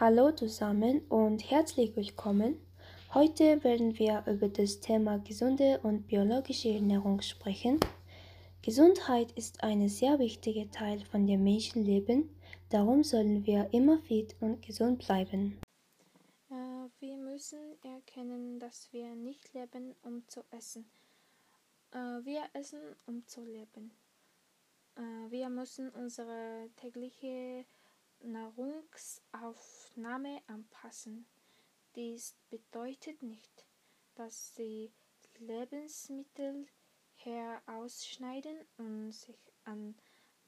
Hallo zusammen und herzlich willkommen. Heute werden wir über das Thema gesunde und biologische Ernährung sprechen. Gesundheit ist ein sehr wichtiger Teil von dem Menschenleben, darum sollen wir immer fit und gesund bleiben. Äh, wir müssen erkennen, dass wir nicht leben, um zu essen. Äh, wir essen, um zu leben. Äh, wir müssen unsere tägliche Nahrungsaufnahme anpassen. Dies bedeutet nicht, dass Sie Lebensmittel herausschneiden und sich an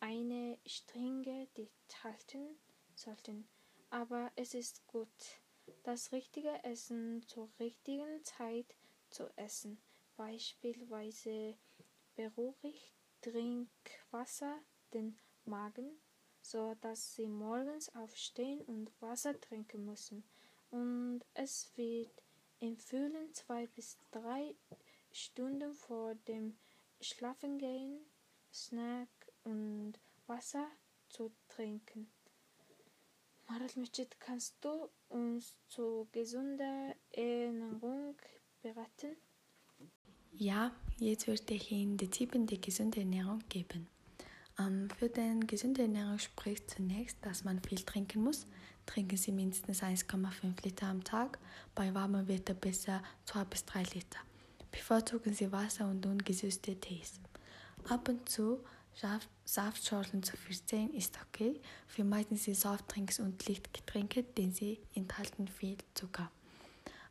eine strenge Diät halten sollten, aber es ist gut, das richtige Essen zur richtigen Zeit zu essen. Beispielsweise beruhigt Trinkwasser den Magen so dass sie morgens aufstehen und Wasser trinken müssen. Und es wird empfohlen, zwei bis drei Stunden vor dem Schlafengehen Snack und Wasser zu trinken. Marat Mujid, kannst du uns zu gesunder Ernährung beraten? Ja, jetzt würde ich Ihnen die Tipps der gesunden Ernährung geben. Ähm, für den gesunde Ernährung spricht zunächst, dass man viel trinken muss. Trinken Sie mindestens 1,5 Liter am Tag, bei warmem Wetter besser 2 bis 3 Liter. Bevorzugen Sie Wasser und ungesüßte Tees. Ab und zu Saftschorlen zu verstehen ist okay. Vermeiden Sie Softdrinks und Lichtgetränke, denn sie enthalten viel Zucker.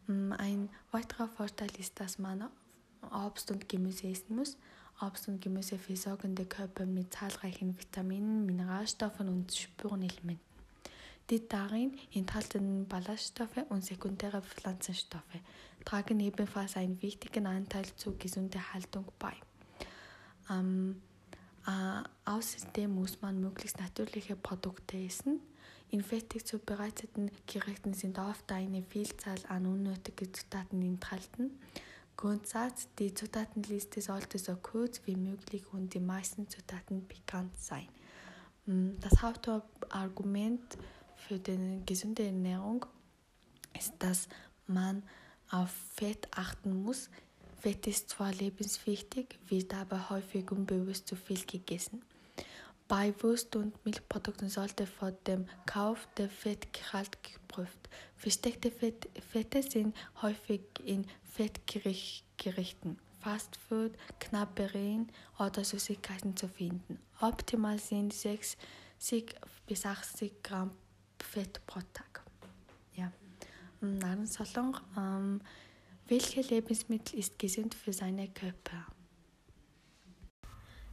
Mm, ein weiterer Vorteil ist, dass man Obst und Gemüse essen muss. Obst und Gemüse versorgen den Körper mit zahlreichen Vitaminen, Mineralstoffen und Spurenelementen. Die darin enthaltenen Ballaststoffe und sekundäre Pflanzenstoffe tragen ebenfalls einen wichtigen Anteil zur gesunden Haltung bei. Ähm, äh, außerdem muss man möglichst natürliche Produkte essen. In fertig zubereiteten Gerichten sind oft eine Vielzahl an unnötigen Zutaten enthalten. Grundsatz, die Zutatenliste sollte so kurz wie möglich und die meisten Zutaten bekannt sein. Mm, das Hauptargument für die gesunde Ernährung ist, dass man auf Fett achten muss. Fett ist zwar lebenswichtig, wird aber häufig unbewusst zu viel gegessen. Bei Wurst- und Milchprodukten sollte vor dem Kauf der Fettgehalt geprüft. Versteckte Fett, Fette sind häufig in Fettgerichten, Fastfood, Knabbereien oder Süßigkeiten zu finden. Optimal sind 60 bis 80 Gramm Fett pro Tag. Ja. Nahrungserhaltung. Ähm, welche Lebensmittel ist gesund für seinen Körper?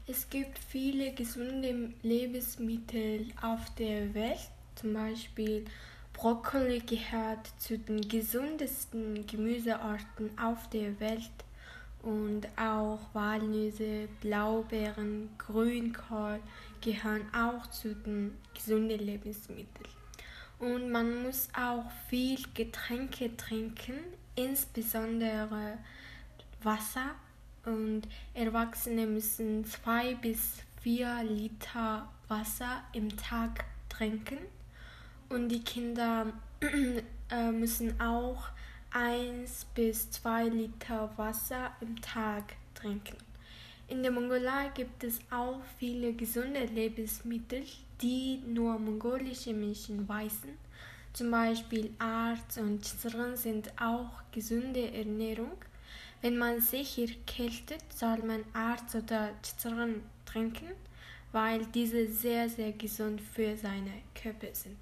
Es gibt viele gesunde Lebensmittel auf der Welt, zum Beispiel Brokkoli gehört zu den gesundesten Gemüsearten auf der Welt. Und auch Walnüsse, Blaubeeren, Grünkohl gehören auch zu den gesunden Lebensmitteln. Und man muss auch viel Getränke trinken, insbesondere Wasser und Erwachsene müssen zwei bis vier Liter Wasser im Tag trinken und die Kinder äh, müssen auch eins bis zwei Liter Wasser im Tag trinken. In der Mongolei gibt es auch viele gesunde Lebensmittel, die nur mongolische Menschen weißen. Zum Beispiel Arz und Chizran sind auch gesunde Ernährung. Wenn man sich erkältet, soll man Arzt oder Chitran trinken, weil diese sehr, sehr gesund für seine Körper sind.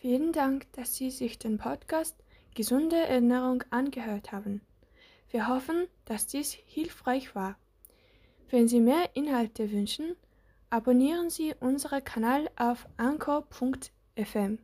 Vielen Dank, dass Sie sich den Podcast Gesunde Ernährung angehört haben. Wir hoffen, dass dies hilfreich war. Wenn Sie mehr Inhalte wünschen, abonnieren Sie unseren Kanal auf anchor.fm.